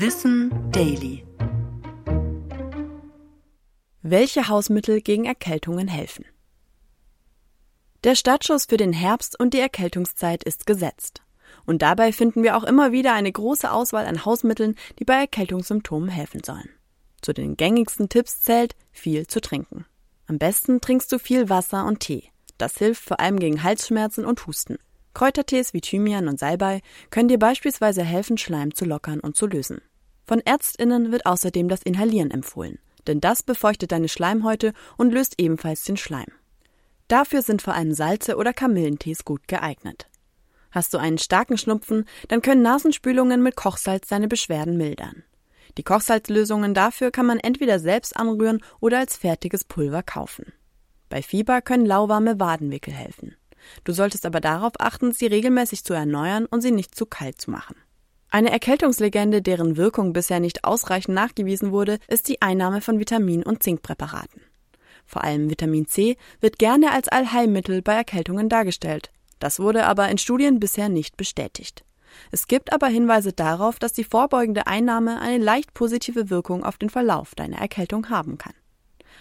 Wissen Daily. Welche Hausmittel gegen Erkältungen helfen? Der Startschuss für den Herbst und die Erkältungszeit ist gesetzt. Und dabei finden wir auch immer wieder eine große Auswahl an Hausmitteln, die bei Erkältungssymptomen helfen sollen. Zu den gängigsten Tipps zählt, viel zu trinken. Am besten trinkst du viel Wasser und Tee. Das hilft vor allem gegen Halsschmerzen und Husten. Kräutertees wie Thymian und Salbei können dir beispielsweise helfen, Schleim zu lockern und zu lösen. Von Ärztinnen wird außerdem das Inhalieren empfohlen, denn das befeuchtet deine Schleimhäute und löst ebenfalls den Schleim. Dafür sind vor allem Salze oder Kamillentees gut geeignet. Hast du einen starken Schnupfen, dann können Nasenspülungen mit Kochsalz deine Beschwerden mildern. Die Kochsalzlösungen dafür kann man entweder selbst anrühren oder als fertiges Pulver kaufen. Bei Fieber können lauwarme Wadenwickel helfen. Du solltest aber darauf achten, sie regelmäßig zu erneuern und sie nicht zu kalt zu machen. Eine Erkältungslegende, deren Wirkung bisher nicht ausreichend nachgewiesen wurde, ist die Einnahme von Vitamin- und Zinkpräparaten. Vor allem Vitamin C wird gerne als Allheilmittel bei Erkältungen dargestellt. Das wurde aber in Studien bisher nicht bestätigt. Es gibt aber Hinweise darauf, dass die vorbeugende Einnahme eine leicht positive Wirkung auf den Verlauf deiner Erkältung haben kann.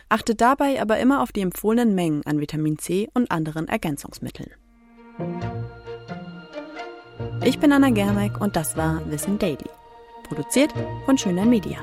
Achte dabei aber immer auf die empfohlenen Mengen an Vitamin C und anderen Ergänzungsmitteln. Ich bin Anna Germeck und das war Wissen Daily. Produziert von Schöner Media.